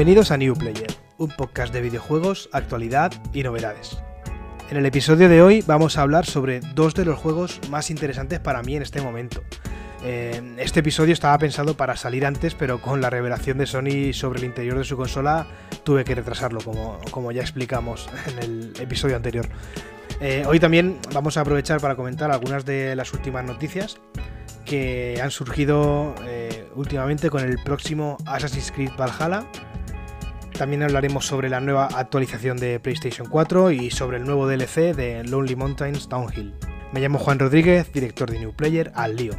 Bienvenidos a New Player, un podcast de videojuegos, actualidad y novedades. En el episodio de hoy vamos a hablar sobre dos de los juegos más interesantes para mí en este momento. Eh, este episodio estaba pensado para salir antes, pero con la revelación de Sony sobre el interior de su consola tuve que retrasarlo, como, ya explicamos en el episodio anterior. Eh, hoy también vamos a aprovechar para comentar algunas de las últimas noticias que han surgido eh, últimamente con el próximo Assassin's Creed Valhalla. También hablaremos sobre la nueva actualización de PlayStation 4 y sobre el nuevo DLC de Lonely Mountains Downhill. Me llamo Juan Rodríguez, director de New Player, al lío.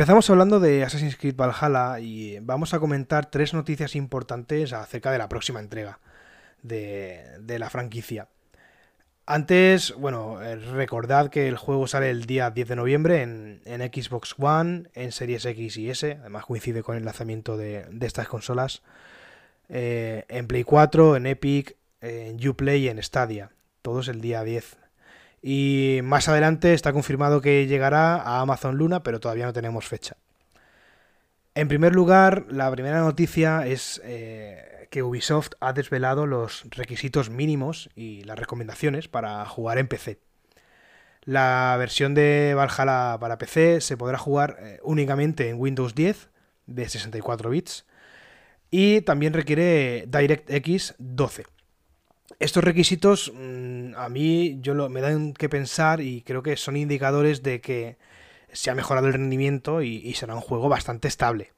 Empezamos hablando de Assassin's Creed Valhalla y vamos a comentar tres noticias importantes acerca de la próxima entrega de, la franquicia. Antes, bueno, eh, recordad que el juego sale el día 10 de noviembre en, Xbox One, en Series X y S, además coincide con el lanzamiento de, estas consolas, eh, en Play 4, en Epic, en Uplay y en Stadia, todos el día 10 y más adelante está confirmado que llegará a Amazon Luna, pero todavía no tenemos fecha. En primer lugar, la primera noticia es eh, que Ubisoft ha desvelado los requisitos mínimos y las recomendaciones para jugar en PC. La versión de Valhalla para PC se podrá jugar eh, únicamente en Windows 10 de 64 bits y también requiere DirectX 12. Estos requisitos mm, a mí yo me dan que pensar y creo que son indicadores de que se ha mejorado el rendimiento y, será un juego bastante estable.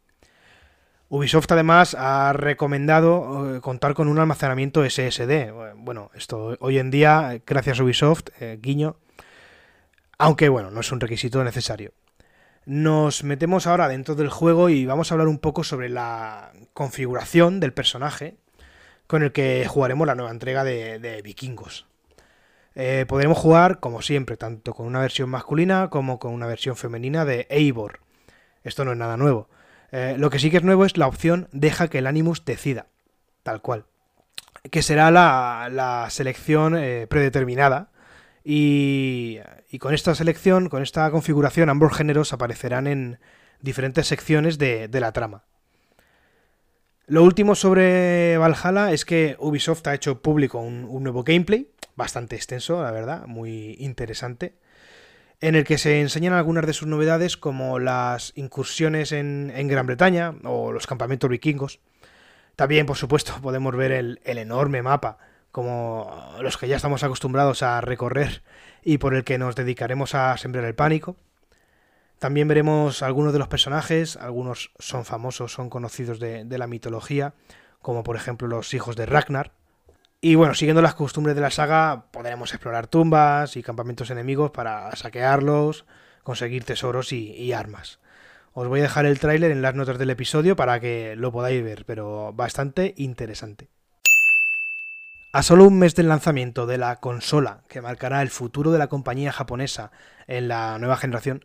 Ubisoft además ha recomendado eh, contar con un almacenamiento SSD. Bueno, esto hoy en día, gracias a Ubisoft, eh, guiño, aunque bueno, no es un requisito necesario. Nos metemos ahora dentro del juego y vamos a hablar un poco sobre la configuración del personaje con el que jugaremos la nueva entrega de, Vikingos. Eh, podremos jugar, como siempre, tanto con una versión masculina como con una versión femenina de Eivor. Esto no es nada nuevo. Eh, lo que sí que es nuevo es la opción deja que el Animus decida, tal cual. Que será la, selección eh, predeterminada. Y, con esta selección, con esta configuración, ambos géneros aparecerán en diferentes secciones de la trama. Lo último sobre Valhalla es que Ubisoft ha hecho público un, nuevo gameplay, bastante extenso, la verdad, muy interesante, en el que se enseñan algunas de sus novedades como las incursiones en, Gran Bretaña o los campamentos vikingos. También, por supuesto, podemos ver el, enorme mapa, como los que ya estamos acostumbrados a recorrer y por el que nos dedicaremos a sembrar el pánico. También veremos algunos de los personajes, algunos son famosos, son conocidos de, la mitología, como por ejemplo los hijos de Ragnar. Y bueno, siguiendo las costumbres de la saga, podremos explorar tumbas y campamentos enemigos para saquearlos, conseguir tesoros y, armas. Os voy a dejar el tráiler en las notas del episodio para que lo podáis ver, pero bastante interesante. A solo un mes del lanzamiento de la consola que marcará el futuro de la compañía japonesa en la nueva generación,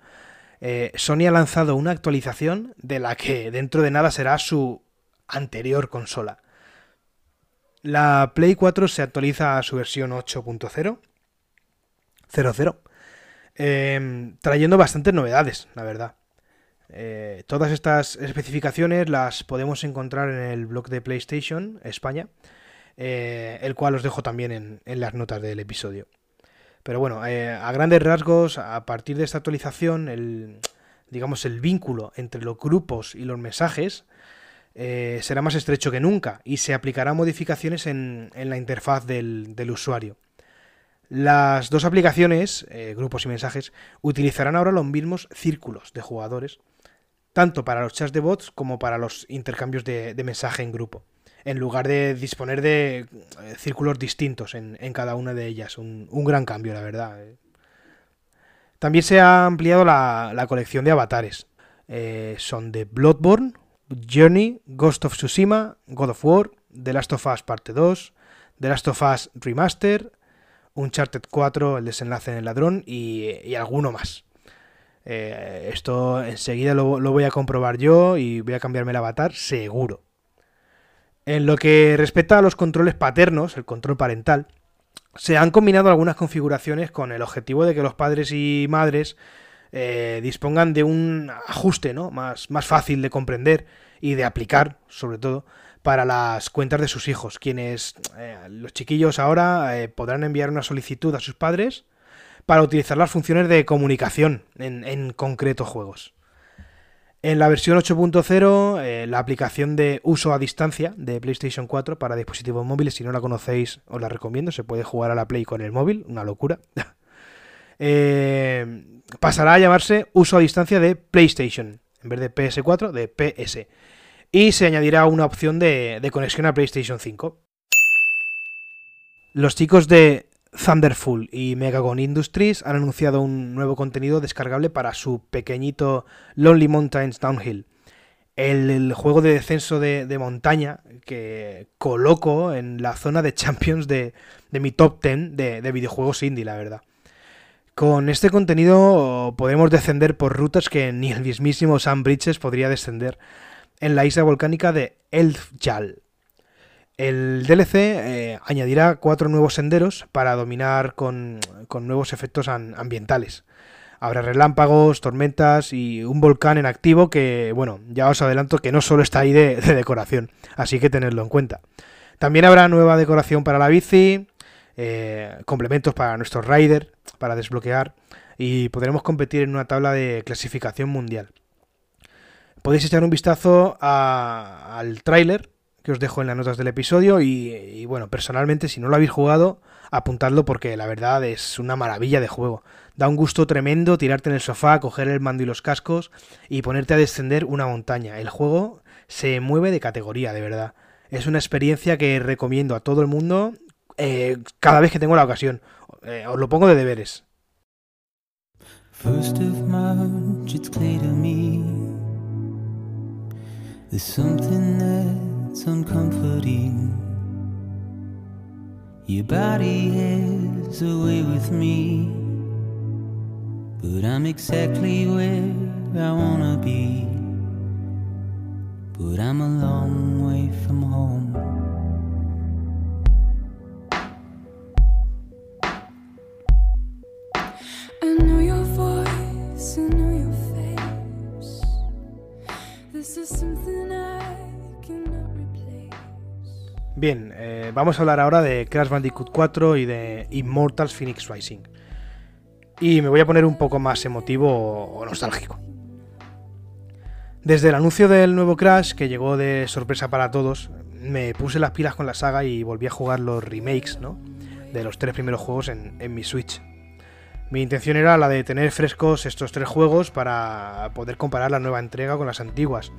eh, Sony ha lanzado una actualización de la que dentro de nada será su anterior consola. La Play 4 se actualiza a su versión 8.0, 00, em, trayendo bastantes novedades, la verdad. Eh, todas estas especificaciones las podemos encontrar en el blog de PlayStation España, eh, el cual os dejo también en las notas del episodio. Pero bueno, eh, a grandes rasgos, a partir de esta actualización, el, digamos, el vínculo entre los grupos y los mensajes eh, será más estrecho que nunca y se aplicarán modificaciones en, la interfaz del, usuario. Las dos aplicaciones, eh, grupos y mensajes, utilizarán ahora los mismos círculos de jugadores, tanto para los chats de bots como para los intercambios de mensaje en grupo en lugar de disponer de eh, círculos distintos en, cada una de ellas. Un, gran cambio, la verdad. Eh. También se ha ampliado la, colección de avatares. Eh, son de Bloodborne, Journey, Ghost of Tsushima, God of War, The Last of Us Parte 2, The Last of Us Remaster, Uncharted 4, El desenlace en el ladrón y, alguno más. Esto enseguida lo, lo, voy a comprobar yo y voy a cambiarme el avatar seguro. En lo que respecta a los controles paternos, el control parental, se han combinado algunas configuraciones con el objetivo de que los padres y madres eh, dispongan de un ajuste ¿no? más, más fácil de comprender y de aplicar, sobre todo, para las cuentas de sus hijos, quienes eh, los chiquillos ahora eh, podrán enviar una solicitud a sus padres para utilizar las funciones de comunicación en, en concretos juegos. En la versión 8.0, eh, la aplicación de uso a distancia de PlayStation 4 para dispositivos móviles, si no la conocéis, os la recomiendo. Se puede jugar a la Play con el móvil, una locura. Eh, pasará a llamarse uso a distancia de PlayStation, en vez de PS4, de PS. Y se añadirá una opción de, de conexión a PlayStation 5. Los chicos de Thunderful y Megagon Industries han anunciado un nuevo contenido descargable para su pequeñito Lonely Mountains Downhill. El, juego de descenso de, montaña que coloco en la zona de Champions de, mi top 10 de, videojuegos indie, la verdad. Con este contenido podemos descender por rutas que ni el mismísimo Sam Bridges podría descender en la isla volcánica de Elfjall. El DLC eh, añadirá cuatro nuevos senderos para dominar con, nuevos efectos ambientales. Habrá relámpagos, tormentas y un volcán en activo que, bueno, ya os adelanto que no solo está ahí de, decoración, así que tenedlo en cuenta. También habrá nueva decoración para la bici, eh, complementos para nuestro rider, para desbloquear, y podremos competir en una tabla de clasificación mundial. Podéis echar un vistazo al tráiler que os dejo en las notas del episodio y, bueno, personalmente si no lo habéis jugado, apuntadlo porque la verdad es una maravilla de juego. Da un gusto tremendo tirarte en el sofá, coger el mando y los cascos y ponerte a descender una montaña. El juego se mueve de categoría, de verdad. Es una experiencia que recomiendo a todo el mundo eh, cada vez que tengo la ocasión. Eh, os lo pongo de deberes. Uncomforting. Your body has a way with me, but I'm exactly where I wanna be. But I'm a long way from home. Bien, eh, vamos a hablar ahora de Crash Bandicoot 4 y de Immortals Phoenix Rising. Y me voy a poner un poco más emotivo o nostálgico. Desde el anuncio del nuevo Crash, que llegó de sorpresa para todos, me puse las pilas con la saga y volví a jugar los remakes ¿no? de los tres primeros juegos en, en mi Switch. Mi intención era la de tener frescos estos tres juegos para poder comparar la nueva entrega con las antiguas.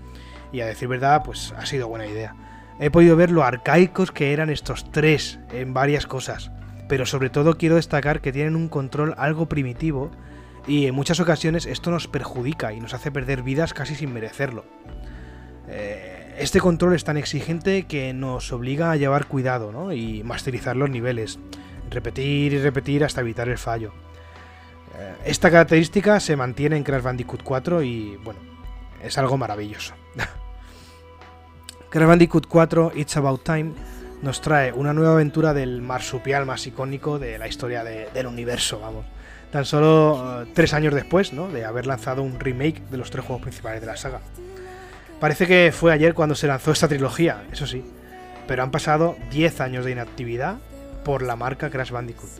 Y a decir verdad, pues ha sido buena idea he podido ver lo arcaicos que eran estos tres en varias cosas, pero sobre todo quiero destacar que tienen un control algo primitivo y en muchas ocasiones esto nos perjudica y nos hace perder vidas casi sin merecerlo. Eh, este control es tan exigente que nos obliga a llevar cuidado y masterizar los niveles, repetir y repetir hasta evitar el fallo. Eh, esta característica se mantiene en Crash Bandicoot 4 y bueno, es algo maravilloso. Crash Bandicoot 4 It's About Time nos trae una nueva aventura del marsupial más icónico de la historia del universo, vamos. Tan solo eh, tres años después ¿no? de haber lanzado un remake de los tres juegos principales de la saga. Parece que fue ayer cuando se lanzó esta trilogía, eso sí, pero han pasado 10 años de inactividad por la marca Crash Bandicoot,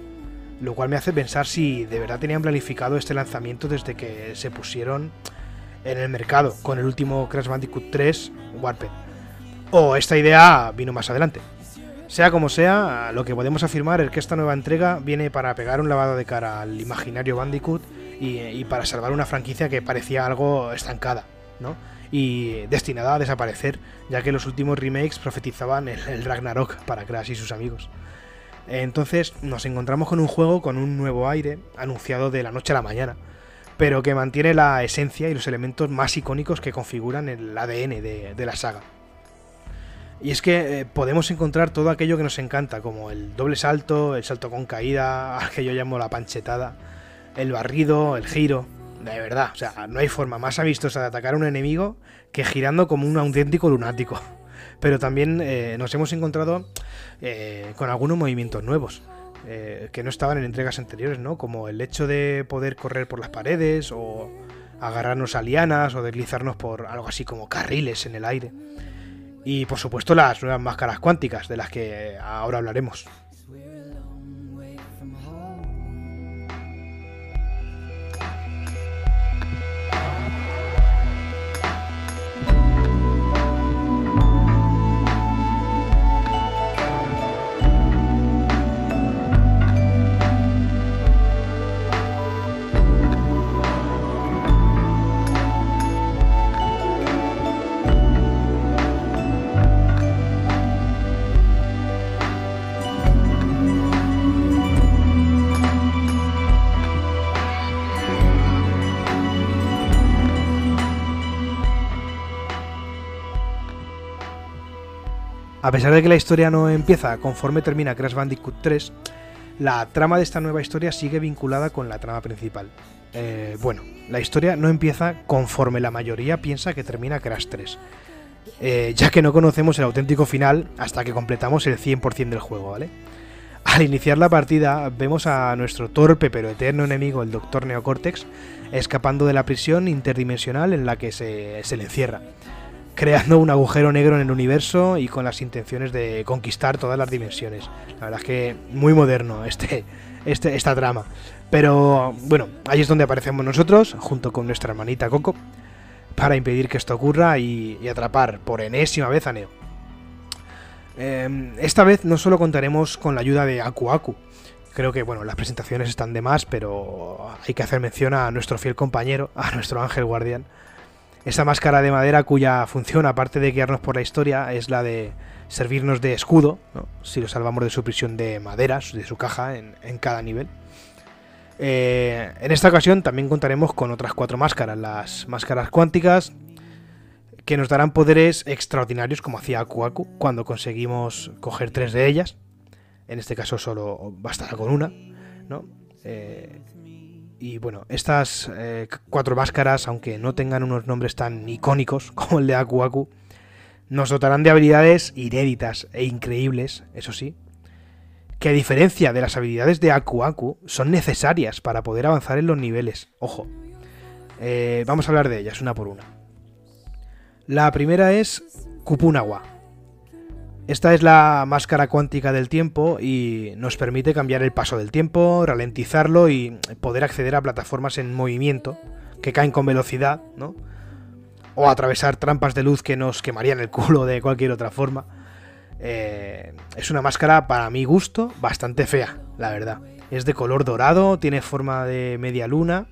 lo cual me hace pensar si de verdad tenían planificado este lanzamiento desde que se pusieron en el mercado con el último Crash Bandicoot 3 Warped o esta idea vino más adelante. Sea como sea, lo que podemos afirmar es que esta nueva entrega viene para pegar un lavado de cara al imaginario Bandicoot y, para salvar una franquicia que parecía algo estancada, ¿no? Y destinada a desaparecer, ya que los últimos remakes profetizaban el, Ragnarok para Crash y sus amigos. Entonces nos encontramos con un juego con un nuevo aire anunciado de la noche a la mañana, pero que mantiene la esencia y los elementos más icónicos que configuran el ADN de, la saga. Y es que eh, podemos encontrar todo aquello que nos encanta, como el doble salto, el salto con caída, al que yo llamo la panchetada, el barrido, el giro. De verdad, o sea, no hay forma más amistosa de atacar a un enemigo que girando como un auténtico lunático. Pero también eh, nos hemos encontrado eh, con algunos movimientos nuevos. Que no estaban en entregas anteriores, ¿no? Como el hecho de poder correr por las paredes o agarrarnos a lianas o deslizarnos por algo así como carriles en el aire. Y por supuesto las nuevas máscaras cuánticas de las que ahora hablaremos. A pesar de que la historia no empieza conforme termina Crash Bandicoot 3, la trama de esta nueva historia sigue vinculada con la trama principal. Eh, bueno, la historia no empieza conforme la mayoría piensa que termina Crash 3, eh, ya que no conocemos el auténtico final hasta que completamos el 100% del juego, ¿vale? Al iniciar la partida vemos a nuestro torpe pero eterno enemigo, el Dr. Neocortex, escapando de la prisión interdimensional en la que se, se le encierra creando un agujero negro en el universo y con las intenciones de conquistar todas las dimensiones. La verdad es que muy moderno este, este, esta trama. Pero bueno, ahí es donde aparecemos nosotros, junto con nuestra hermanita Coco, para impedir que esto ocurra y, atrapar por enésima vez a Neo. Em, esta vez no solo contaremos con la ayuda de Aku Aku. Creo que bueno, las presentaciones están de más, pero hay que hacer mención a nuestro fiel compañero, a nuestro ángel guardián, esa máscara de madera cuya función, aparte de guiarnos por la historia, es la de servirnos de escudo, si lo salvamos de su prisión de madera, de su caja en, cada nivel. Eh, en esta ocasión también contaremos con otras cuatro máscaras, las máscaras cuánticas, que nos darán poderes extraordinarios como hacía Aku cuando conseguimos coger tres de ellas. En este caso solo bastará con una, ¿no? Eh, y bueno, estas eh, cuatro máscaras, aunque no tengan unos nombres tan icónicos como el de Aku Aku, nos dotarán de habilidades inéditas e increíbles, eso sí, que a diferencia de las habilidades de Aku Aku, son necesarias para poder avanzar en los niveles. Ojo, eh, vamos a hablar de ellas una por una. La primera es Kupunawa, esta es la máscara cuántica del tiempo y nos permite cambiar el paso del tiempo, ralentizarlo y poder acceder a plataformas en movimiento que caen con velocidad, ¿no? O atravesar trampas de luz que nos quemarían el culo de cualquier otra forma. Eh, es una máscara, para mi gusto, bastante fea, la verdad. Es de color dorado, tiene forma de media luna.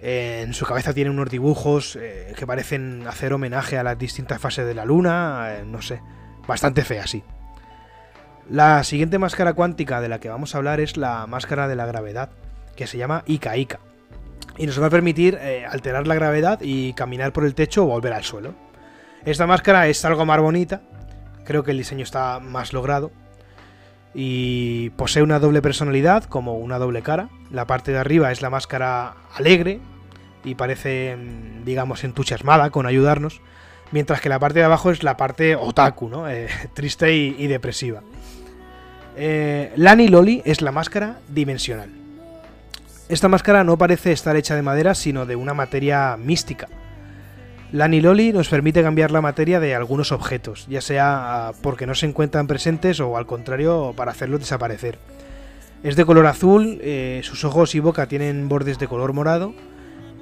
en su cabeza tiene unos dibujos eh, que parecen hacer homenaje a las distintas fases de la luna. Eh, no sé Bastante fea, sí. La siguiente máscara cuántica de la que vamos a hablar es la máscara de la gravedad, que se llama Ika Ika. Y nos va a permitir eh, alterar la gravedad y caminar por el techo o volver al suelo. Esta máscara es algo más bonita, creo que el diseño está más logrado. Y posee una doble personalidad, como una doble cara. La parte de arriba es la máscara alegre y parece, mm, digamos, entusiasmada con ayudarnos mientras que la parte de abajo es la parte otaku, ¿no? Eh, triste y, depresiva. Eh, Lani Loli es la máscara dimensional. Esta máscara no parece estar hecha de madera, sino de una materia mística. Lani Loli nos permite cambiar la materia de algunos objetos, ya sea ah, porque no se encuentran presentes o al contrario para hacerlos desaparecer. Es de color azul, eh, sus ojos y boca tienen bordes de color morado,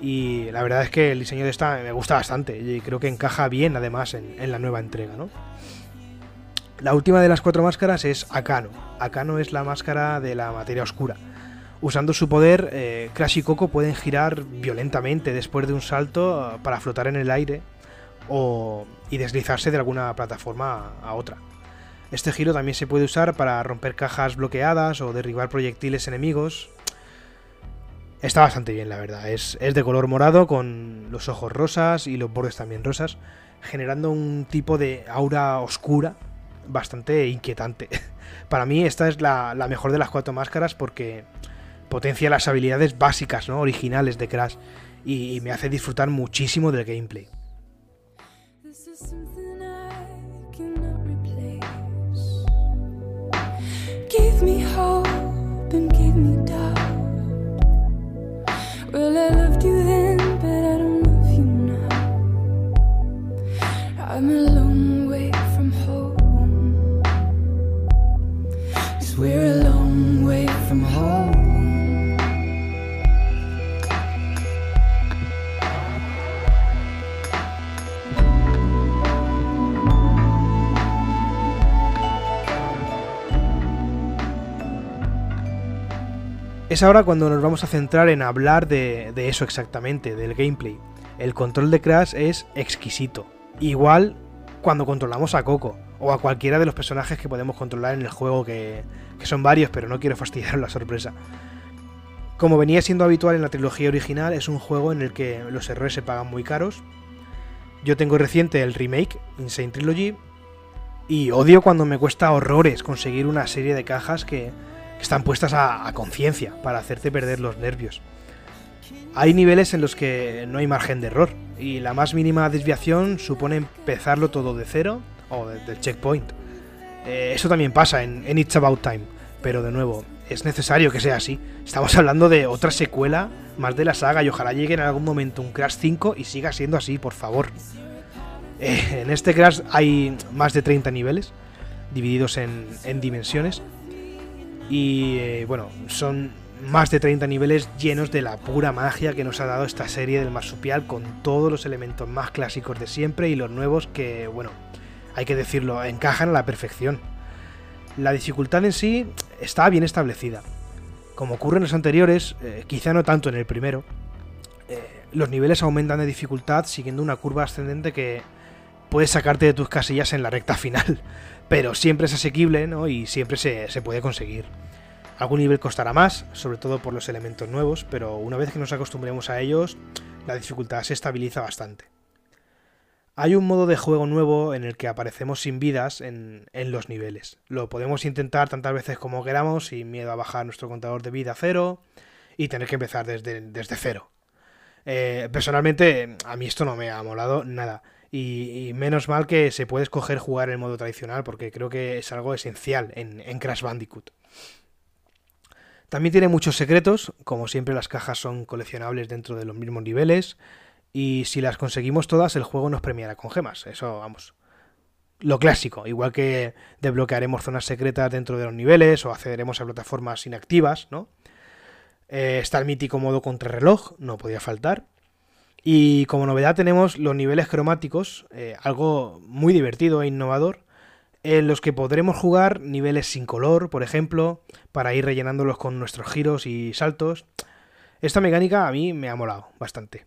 y la verdad es que el diseño de esta me gusta bastante y creo que encaja bien además en, la nueva entrega, ¿no? La última de las cuatro máscaras es Akano. Akano es la máscara de la materia oscura. Usando su poder, eh, Crash y Coco pueden girar violentamente después de un salto para flotar en el aire o, y deslizarse de alguna plataforma a otra. Este giro también se puede usar para romper cajas bloqueadas o derribar proyectiles enemigos. Está bastante bien, la verdad. Es, es, de color morado con los ojos rosas y los bordes también rosas, generando un tipo de aura oscura bastante inquietante. Para mí esta es la, la, mejor de las cuatro máscaras porque potencia las habilidades básicas, ¿no? originales de Crash y, me hace disfrutar muchísimo del gameplay. Well, I loved you then, but I don't love you now. I'm a Es ahora cuando nos vamos a centrar en hablar de, eso exactamente, del gameplay. El control de Crash es exquisito. Igual cuando controlamos a Coco o a cualquiera de los personajes que podemos controlar en el juego, que, que son varios, pero no quiero fastidiar la sorpresa. Como venía siendo habitual en la trilogía original, es un juego en el que los errores se pagan muy caros. Yo tengo reciente el remake, Insane Trilogy, y odio cuando me cuesta horrores conseguir una serie de cajas que, están puestas a, conciencia para hacerte perder los nervios. Hay niveles en los que no hay margen de error y la más mínima desviación supone empezarlo todo de cero o del checkpoint. Eh, eso también pasa en, It's About Time, pero de nuevo, es necesario que sea así. Estamos hablando de otra secuela más de la saga y ojalá llegue en algún momento un Crash 5 y siga siendo así, por favor. Eh, en este Crash hay más de 30 niveles divididos en dimensiones y eh, bueno, son más de 30 niveles llenos de la pura magia que nos ha dado esta serie del marsupial con todos los elementos más clásicos de siempre y los nuevos que, bueno, hay que decirlo, encajan a la perfección. La dificultad en sí está bien establecida. Como ocurre en los anteriores, eh, quizá no tanto en el primero, eh, los niveles aumentan de dificultad siguiendo una curva ascendente que puede sacarte de tus casillas en la recta final pero siempre es asequible ¿no? y siempre se, se puede conseguir. Algún nivel costará más, sobre todo por los elementos nuevos, pero una vez que nos acostumbremos a ellos, la dificultad se estabiliza bastante. Hay un modo de juego nuevo en el que aparecemos sin vidas en, en, los niveles. Lo podemos intentar tantas veces como queramos sin miedo a bajar nuestro contador de vida a cero y tener que empezar desde, desde cero. Eh, personalmente, a mí esto no me ha molado nada. Y, menos mal que se puede escoger jugar en modo tradicional porque creo que es algo esencial en, en, Crash Bandicoot. También tiene muchos secretos, como siempre las cajas son coleccionables dentro de los mismos niveles y si las conseguimos todas el juego nos premiará con gemas, eso vamos. Lo clásico, igual que desbloquearemos zonas secretas dentro de los niveles o accederemos a plataformas inactivas, ¿no? Eh, está el mítico modo contrarreloj, no podía faltar. Y como novedad tenemos los niveles cromáticos, eh, algo muy divertido e innovador, en los que podremos jugar niveles sin color, por ejemplo, para ir rellenándolos con nuestros giros y saltos. Esta mecánica a mí me ha molado bastante.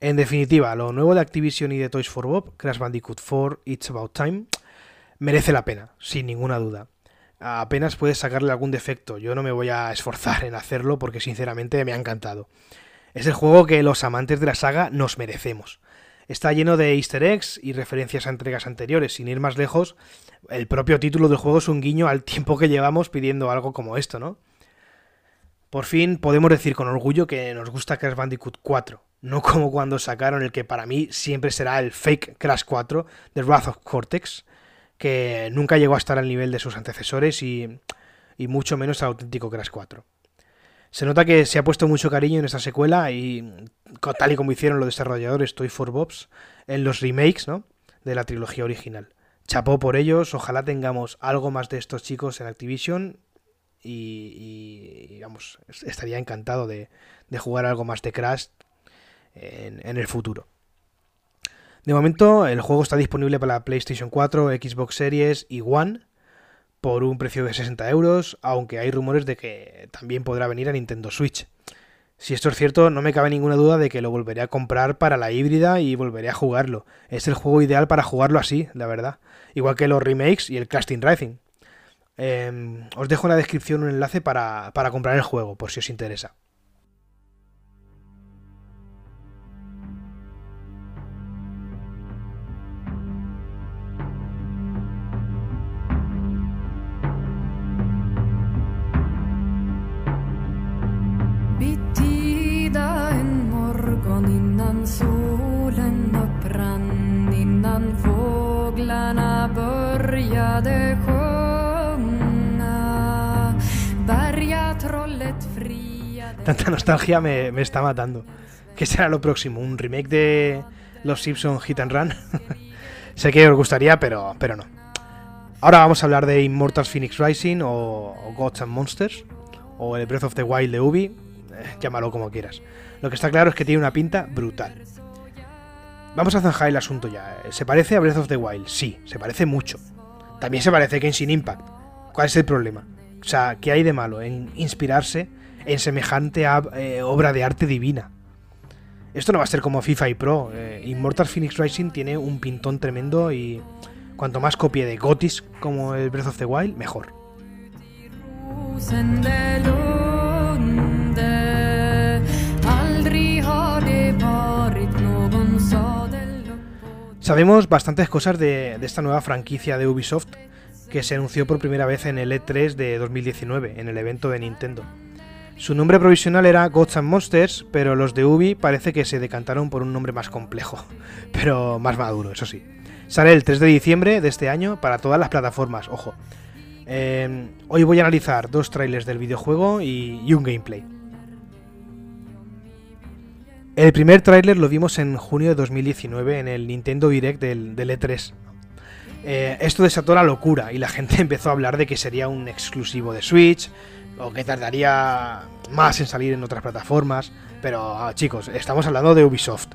En definitiva, lo nuevo de Activision y de Toys for Bob, Crash Bandicoot 4, It's About Time, merece la pena, sin ninguna duda. Apenas puedes sacarle algún defecto, yo no me voy a esforzar en hacerlo porque sinceramente me ha encantado. Es el juego que los amantes de la saga nos merecemos. Está lleno de easter eggs y referencias a entregas anteriores. Sin ir más lejos, el propio título del juego es un guiño al tiempo que llevamos pidiendo algo como esto, ¿no? Por fin podemos decir con orgullo que nos gusta Crash Bandicoot 4, no como cuando sacaron el que para mí siempre será el fake Crash 4 de Wrath of Cortex, que nunca llegó a estar al nivel de sus antecesores y, y mucho menos al auténtico Crash 4. Se nota que se ha puesto mucho cariño en esta secuela y tal y como hicieron los desarrolladores Toy for Bobs en los remakes ¿no? de la trilogía original. Chapó por ellos, ojalá tengamos algo más de estos chicos en Activision y, vamos, estaría encantado de, jugar algo más de Crash en, en el futuro. De momento el juego está disponible para la PlayStation 4, Xbox Series y One por un precio de 60 euros, aunque hay rumores de que también podrá venir a Nintendo Switch. Si esto es cierto, no me cabe ninguna duda de que lo volveré a comprar para la híbrida y volveré a jugarlo. Es el juego ideal para jugarlo así, la verdad. igual que los remakes y el Casting Racing. Em, os dejo en la descripción un enlace para, para comprar el juego, por si os interesa. Tanta nostalgia me, me está matando. ¿Qué será lo próximo? ¿Un remake de Los Simpson Hit and Run? sé que os gustaría, pero, pero no. Ahora vamos a hablar de Immortals Phoenix Rising o, o Gods and Monsters o el Breath of the Wild de Ubi, eh, llámalo como quieras. Lo que está claro es que tiene una pinta brutal. Vamos a zanjar el asunto ya. ¿Se parece a Breath of the Wild? Sí, se parece mucho. También se parece a Genshin Impact. ¿Cuál es el problema? O sea, ¿qué hay de malo en inspirarse en semejante eh, obra de arte divina? Esto no va a ser como FIFA y Pro. Eh, Immortal Phoenix Rising tiene un pintón tremendo y cuanto más copie de Gotis como el Breath of the Wild, mejor. Sabemos bastantes cosas de, esta nueva franquicia de Ubisoft que se anunció por primera vez en el E3 de 2019, en el evento de Nintendo. Su nombre provisional era Gods and Monsters, pero los de Ubi parece que se decantaron por un nombre más complejo, pero más maduro, eso sí. Sale el 3 de diciembre de este año para todas las plataformas, ojo. Eh, hoy voy a analizar dos trailers del videojuego y un gameplay. El primer tráiler lo vimos en junio de 2019 en el Nintendo Direct del, del E3. Eh, esto desató la locura y la gente empezó a hablar de que sería un exclusivo de Switch o que tardaría más en salir en otras plataformas. Pero ah, chicos, estamos hablando de Ubisoft.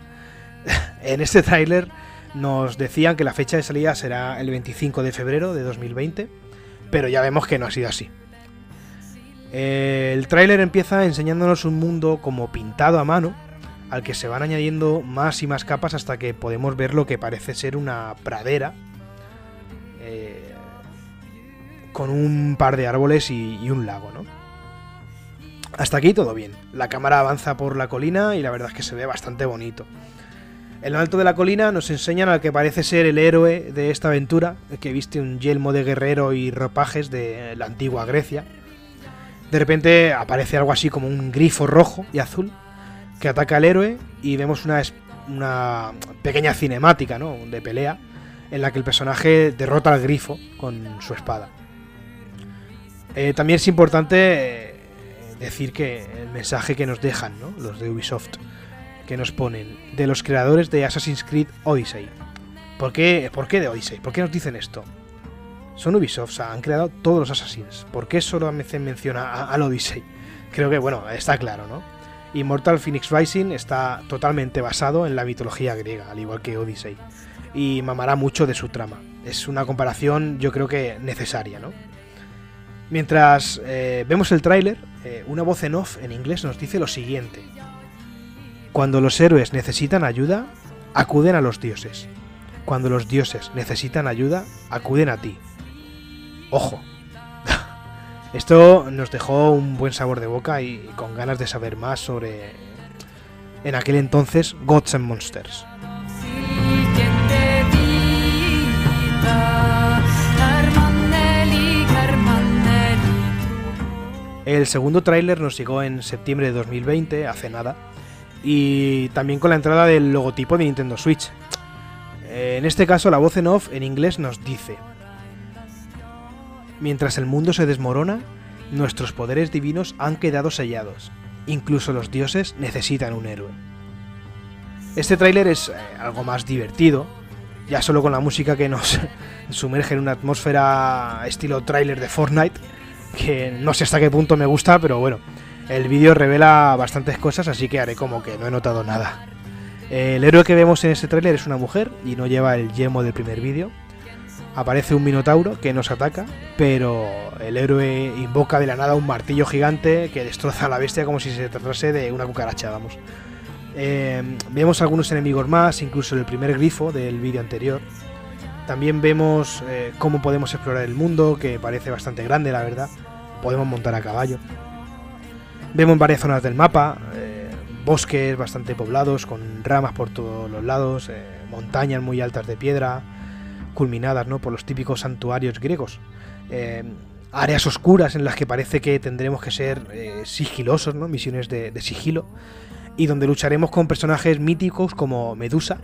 en este tráiler nos decían que la fecha de salida será el 25 de febrero de 2020, pero ya vemos que no ha sido así. El tráiler empieza enseñándonos un mundo como pintado a mano, al que se van añadiendo más y más capas hasta que podemos ver lo que parece ser una pradera eh, con un par de árboles y, y un lago, ¿no? Hasta aquí todo bien. La cámara avanza por la colina y la verdad es que se ve bastante bonito. En lo alto de la colina nos enseñan al que parece ser el héroe de esta aventura, que viste un yelmo de guerrero y ropajes de la antigua Grecia. De repente aparece algo así como un grifo rojo y azul que ataca al héroe y vemos una, pequeña cinemática ¿no? de pelea en la que el personaje derrota al grifo con su espada. Eh, también es importante eh, decir que el mensaje que nos dejan ¿no? los de Ubisoft, que nos ponen de los creadores de Assassin's Creed Odyssey. ¿Por qué, ¿Por qué de Odyssey? ¿Por qué nos dicen esto? Son Ubisoft, o sea, han creado todos los Assassins. ¿Por qué solo me hacen mención a- al Odyssey? Creo que, bueno, está claro, ¿no? Immortal Phoenix Rising está totalmente basado en la mitología griega, al igual que Odyssey, y mamará mucho de su trama. Es una comparación, yo creo que necesaria, ¿no? Mientras eh, vemos el tráiler, eh, una voz en off en inglés nos dice lo siguiente. Cuando los héroes necesitan ayuda, acuden a los dioses. Cuando los dioses necesitan ayuda, acuden a ti. Ojo. Esto nos dejó un buen sabor de boca y con ganas de saber más sobre, en aquel entonces, Gods and Monsters. El segundo tráiler nos llegó en septiembre de 2020, hace nada, y también con la entrada del logotipo de Nintendo Switch. En este caso, la voz en off en inglés nos dice: Mientras el mundo se desmorona, nuestros poderes divinos han quedado sellados. Incluso los dioses necesitan un héroe. Este tráiler es eh, algo más divertido, ya solo con la música que nos sumerge en una atmósfera estilo tráiler de Fortnite, que no sé hasta qué punto me gusta, pero bueno, el vídeo revela bastantes cosas, así que haré como que no he notado nada. El héroe que vemos en este tráiler es una mujer y no lleva el yelmo del primer vídeo. Aparece un minotauro que nos ataca, pero el héroe invoca de la nada un martillo gigante que destroza a la bestia como si se tratase de una cucaracha, vamos. Eh, vemos algunos enemigos más, incluso el primer grifo del vídeo anterior. También vemos eh, cómo podemos explorar el mundo, que parece bastante grande, la verdad. Podemos montar a caballo. Vemos varias zonas del mapa, eh, bosques bastante poblados, con ramas por todos los lados, eh, montañas muy altas de piedra, culminadas ¿no? por los típicos santuarios griegos. Eh, áreas oscuras en las que parece que tendremos que ser eh, sigilosos, ¿no? misiones de, sigilo, y donde lucharemos con personajes míticos como Medusa.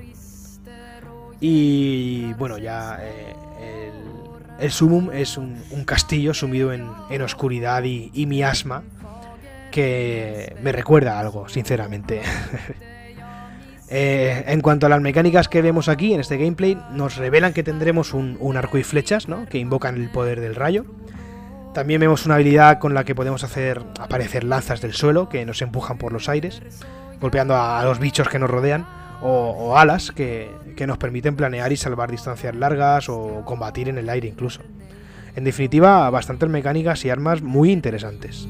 Y bueno, ya eh, el, Sumum es un, castillo sumido en, oscuridad y, miasma que me recuerda algo, sinceramente. Eh, en cuanto a las mecánicas que vemos aquí en este gameplay, nos revelan que tendremos un, arco y flechas, ¿no? Que invocan el poder del rayo. También vemos una habilidad con la que podemos hacer aparecer lanzas del suelo que nos empujan por los aires, golpeando a, los bichos que nos rodean, o, o alas que, que nos permiten planear y salvar distancias largas o combatir en el aire incluso. En definitiva, bastantes mecánicas y armas muy interesantes.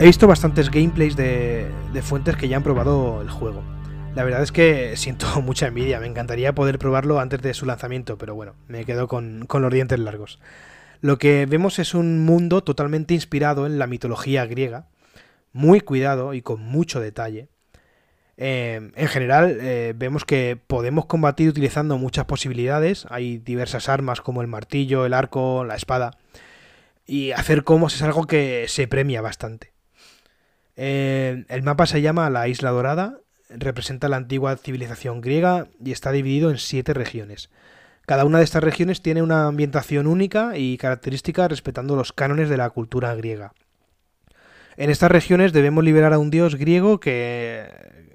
He visto bastantes gameplays de, fuentes que ya han probado el juego. La verdad es que siento mucha envidia, me encantaría poder probarlo antes de su lanzamiento, pero bueno, me quedo con, con los dientes largos. Lo que vemos es un mundo totalmente inspirado en la mitología griega, muy cuidado y con mucho detalle. Eh, en general, eh, vemos que podemos combatir utilizando muchas posibilidades. Hay diversas armas como el martillo, el arco, la espada. Y hacer combos es algo que se premia bastante. Eh, el mapa se llama la Isla Dorada, representa la antigua civilización griega y está dividido en siete regiones. Cada una de estas regiones tiene una ambientación única y característica respetando los cánones de la cultura griega. En estas regiones debemos liberar a un dios griego que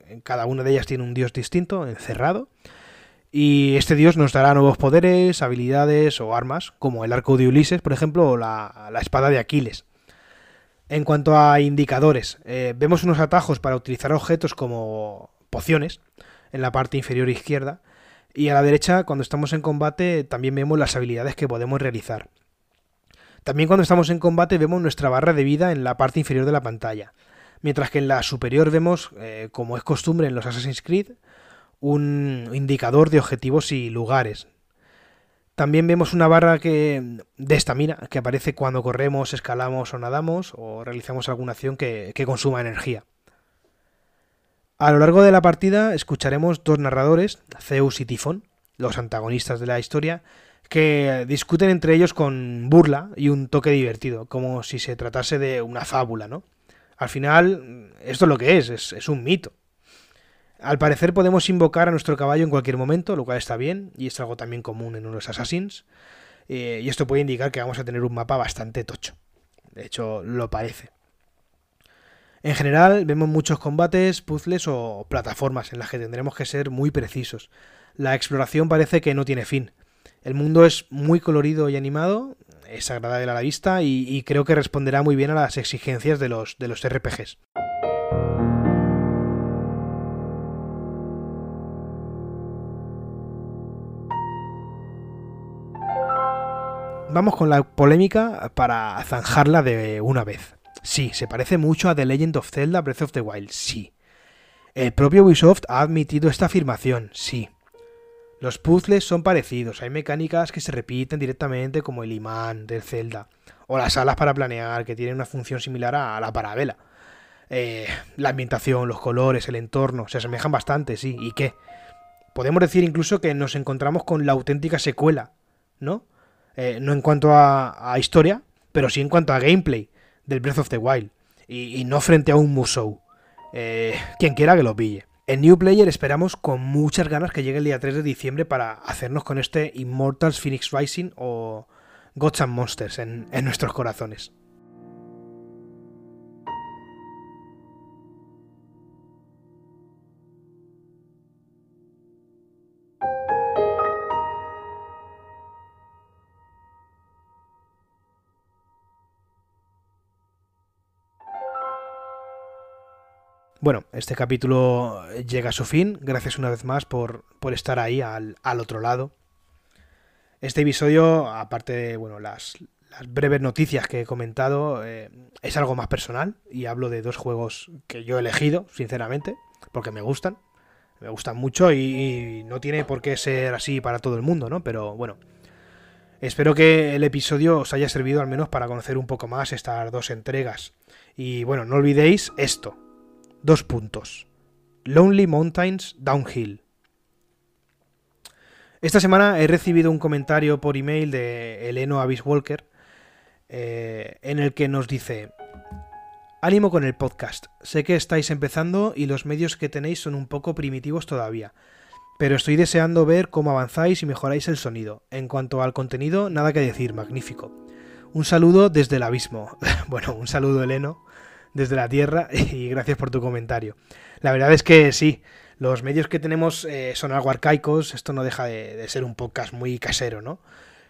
en cada una de ellas tiene un dios distinto, encerrado. Y este dios nos dará nuevos poderes, habilidades o armas, como el arco de Ulises, por ejemplo, o la espada de Aquiles. En cuanto a indicadores, eh, vemos unos atajos para utilizar objetos como pociones en la parte inferior izquierda. Y a la derecha, cuando estamos en combate, también vemos las habilidades que podemos realizar. También cuando estamos en combate vemos nuestra barra de vida en la parte inferior de la pantalla. Mientras que en la superior vemos, eh, como es costumbre en los Assassin's Creed, un indicador de objetivos y lugares. También vemos una barra que, de estamina que aparece cuando corremos, escalamos o nadamos o realizamos alguna acción que, consuma energía. A lo largo de la partida escucharemos dos narradores, Zeus y Tifón, los antagonistas de la historia, que discuten entre ellos con burla y un toque divertido, como si se tratase de una fábula, ¿no? Al final, esto es lo que es, es un mito. Al parecer podemos invocar a nuestro caballo en cualquier momento, lo cual está bien, y es algo también común en los Assassins. Eh, y esto puede indicar que vamos a tener un mapa bastante tocho. De hecho, lo parece. En general, vemos muchos combates, puzzles o plataformas en las que tendremos que ser muy precisos. La exploración parece que no tiene fin. El mundo es muy colorido y animado, es agradable a la vista y, y creo que responderá muy bien a las exigencias de los, de los RPGs. Vamos con la polémica para zanjarla de una vez. Sí, se parece mucho a The Legend of Zelda Breath of the Wild, sí. El propio Ubisoft ha admitido esta afirmación, sí. Los puzzles son parecidos, hay mecánicas que se repiten directamente como el imán del Zelda, o las alas para planear que tienen una función similar a la parabela. Eh, la ambientación, los colores, el entorno, se asemejan bastante, sí. ¿Y qué? Podemos decir incluso que nos encontramos con la auténtica secuela, ¿no? Eh, no en cuanto a, historia, pero sí en cuanto a gameplay del Breath of the Wild. Y, no frente a un Musou. Eh, quien quiera que lo pille. En New Player esperamos con muchas ganas que llegue el día 3 de diciembre para hacernos con este Immortals Phoenix Rising o Gods and Monsters en nuestros corazones. Bueno, este capítulo llega a su fin. Gracias una vez más por, por estar ahí al, al, otro lado. Este episodio, aparte de bueno, las, breves noticias que he comentado eh, es algo más personal y hablo de dos juegos que yo he elegido, sinceramente, porque me gustan. Me gustan mucho y no tiene por qué ser así para todo el mundo, ¿no? Pero bueno, espero que el episodio os haya servido al menos para conocer un poco más estas dos entregas. Y bueno, no olvidéis esto. Dos puntos. Lonely Mountains Downhill. Esta semana he recibido un comentario por email de Eleno Avis Walker eh, en el que nos dice: Ánimo con el podcast. Sé que estáis empezando y los medios que tenéis son un poco primitivos todavía, pero estoy deseando ver cómo avanzáis y mejoráis el sonido. En cuanto al contenido, nada que decir, magnífico. Un saludo desde el abismo. bueno, un saludo, Eleno, desde la tierra y gracias por tu comentario. La verdad es que sí, los medios que tenemos eh, son algo arcaicos, esto no deja de, ser un podcast muy casero, ¿no?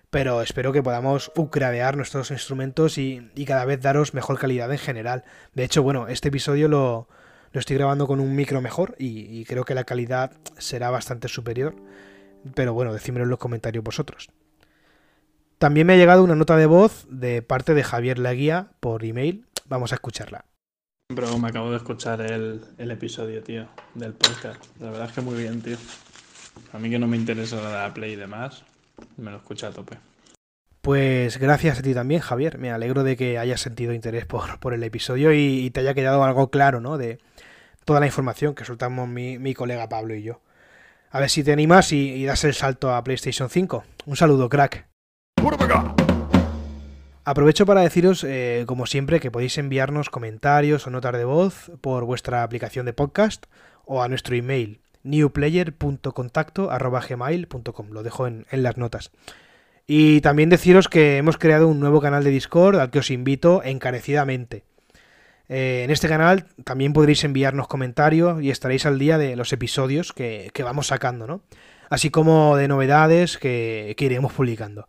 Pero espero que podamos upgradear nuestros instrumentos y, cada vez daros mejor calidad en general. De hecho, bueno, este episodio lo, estoy grabando con un micro mejor y, y, creo que la calidad será bastante superior. Pero bueno, decídmelo en los comentarios vosotros. También me ha llegado una nota de voz de parte de Javier Laguía por email. Vamos a escucharla. Bro, me acabo de escuchar el, el, episodio, tío, del podcast. La verdad es que muy bien, tío. A mí que no me interesa la Play y demás, me lo escucho a tope. Pues gracias a ti también, Javier. Me alegro de que hayas sentido interés por, por el episodio y, y, te haya quedado algo claro, ¿no? De toda la información que soltamos mi, mi colega Pablo y yo. A ver si te animas y, y das el salto a PlayStation 5. Un saludo, crack. Aprovecho para deciros, eh, como siempre, que podéis enviarnos comentarios o notas de voz por vuestra aplicación de podcast o a nuestro email newplayer.contacto.gmail.com. Lo dejo en, las notas. Y también deciros que hemos creado un nuevo canal de Discord al que os invito encarecidamente. Eh, en este canal también podréis enviarnos comentarios y estaréis al día de los episodios que, vamos sacando, ¿no? Así como de novedades que iremos publicando.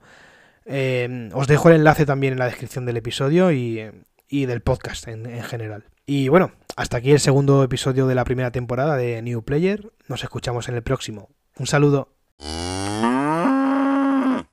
Eh, os dejo el enlace también en la descripción del episodio y, y del podcast en, en, general. Y bueno, hasta aquí el segundo episodio de la primera temporada de New Player. Nos escuchamos en el próximo. Un saludo.